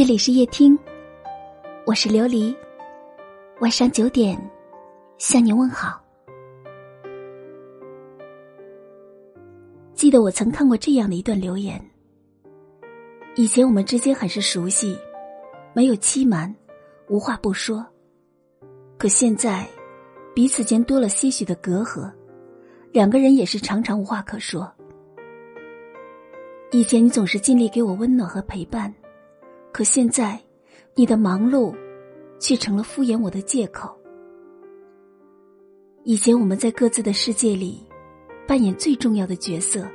这里是夜听，我是琉璃。晚上九点，向你问好。记得我曾看过这样的一段留言：以前我们之间很是熟悉，没有欺瞒，无话不说。可现在，彼此间多了些许的隔阂，两个人也是常常无话可说。以前你总是尽力给我温暖和陪伴，可现在，你的忙碌，却成了敷衍我的借口。以前我们在各自的世界里，扮演最重要的角色，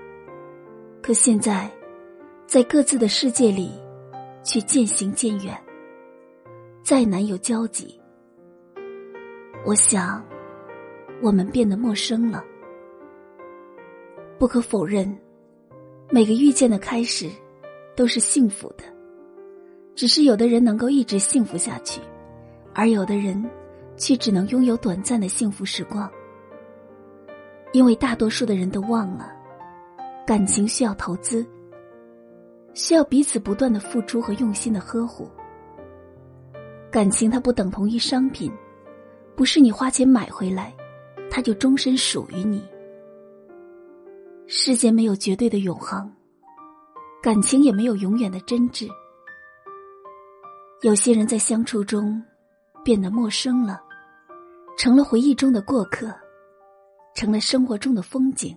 可现在，在各自的世界里，却渐行渐远，再难有交集。我想，我们变得陌生了。不可否认。每个遇见的开始，都是幸福的。只是有的人能够一直幸福下去，而有的人，却只能拥有短暂的幸福时光。因为大多数的人都忘了，感情需要投资，需要彼此不断的付出和用心的呵护。感情它不等同于商品，不是你花钱买回来，它就终身属于你。世间没有绝对的永恒，感情也没有永远的真挚。有些人在相处中变得陌生了，成了回忆中的过客，成了生活中的风景。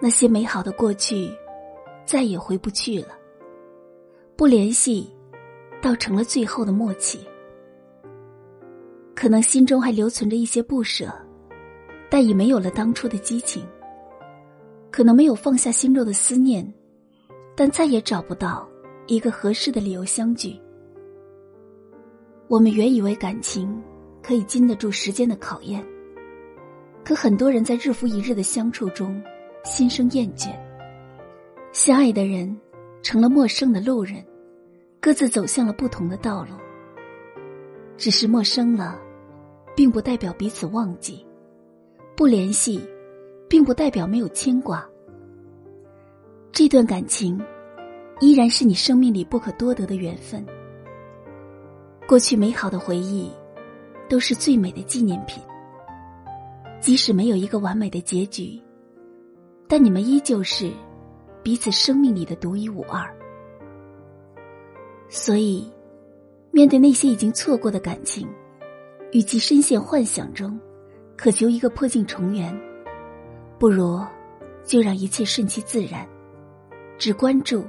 那些美好的过去再也回不去了，不联系，倒成了最后的默契。可能心中还留存着一些不舍，但已没有了当初的激情。可能没有放下心中的思念，但再也找不到一个合适的理由相聚。我们原以为感情可以经得住时间的考验，可很多人在日复一日的相处中心生厌倦。相爱的人成了陌生的路人，各自走向了不同的道路。只是陌生了，并不代表彼此忘记，不联系。并不代表没有牵挂。这段感情，依然是你生命里不可多得的缘分。过去美好的回忆，都是最美的纪念品。即使没有一个完美的结局，但你们依旧是彼此生命里的独一无二。所以，面对那些已经错过的感情，与其深陷幻想中，渴求一个破镜重圆。不如，就让一切顺其自然，只关注，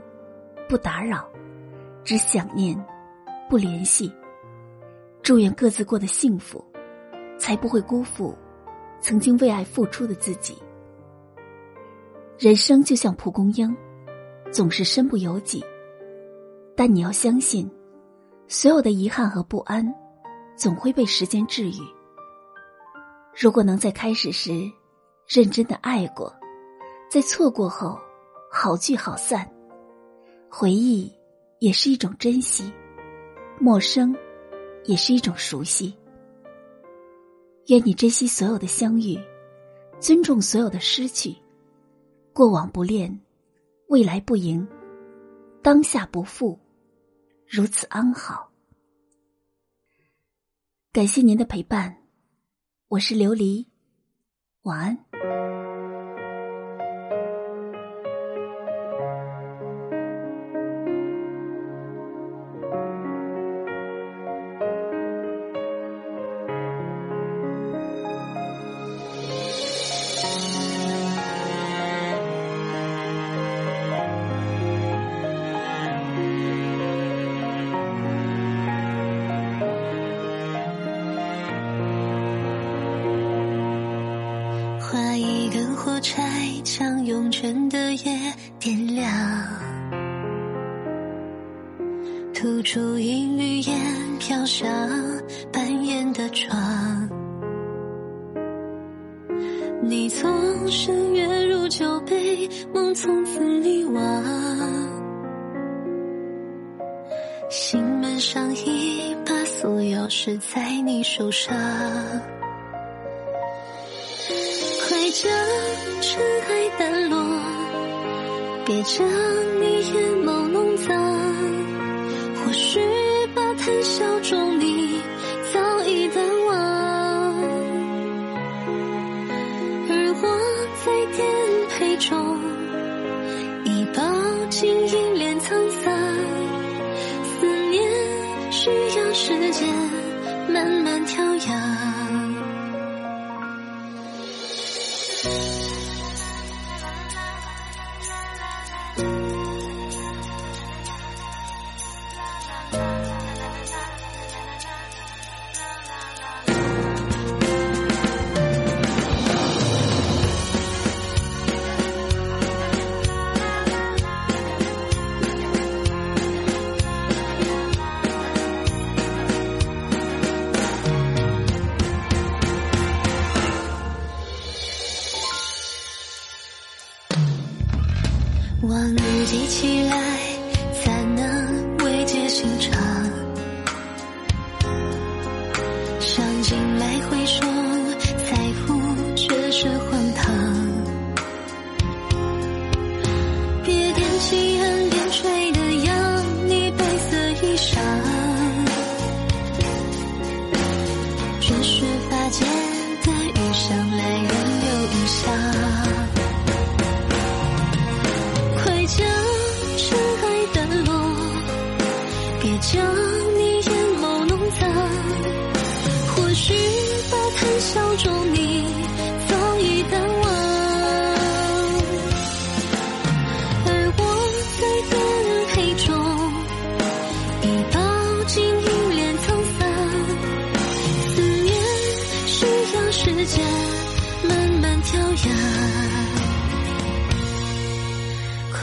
不打扰，只想念，不联系。祝愿各自过得幸福，才不会辜负曾经为爱付出的自己。人生就像蒲公英，总是身不由己，但你要相信，所有的遗憾和不安，总会被时间治愈。如果能在开始时。认真的爱过，在错过后，好聚好散。回忆也是一种珍惜，陌生也是一种熟悉。愿你珍惜所有的相遇，尊重所有的失去，过往不恋，未来不迎，当下不负，如此安好。感谢您的陪伴，我是琉璃，晚安。划一根火柴将慵倦的夜点亮，吐出一缕烟飘向半掩的窗。你从深渊入酒杯，梦从此溺亡。心门上一把锁钥匙在你手上。别将尘埃掸落别将你眼眸弄脏或许吧谈笑中你早已淡忘。而我在颠沛中 往日记起来，才能慰藉心肠。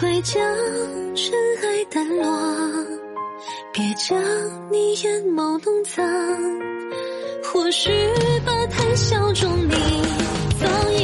快将尘埃掸落，别将你眼眸弄脏，或许吧，谈笑中你早已。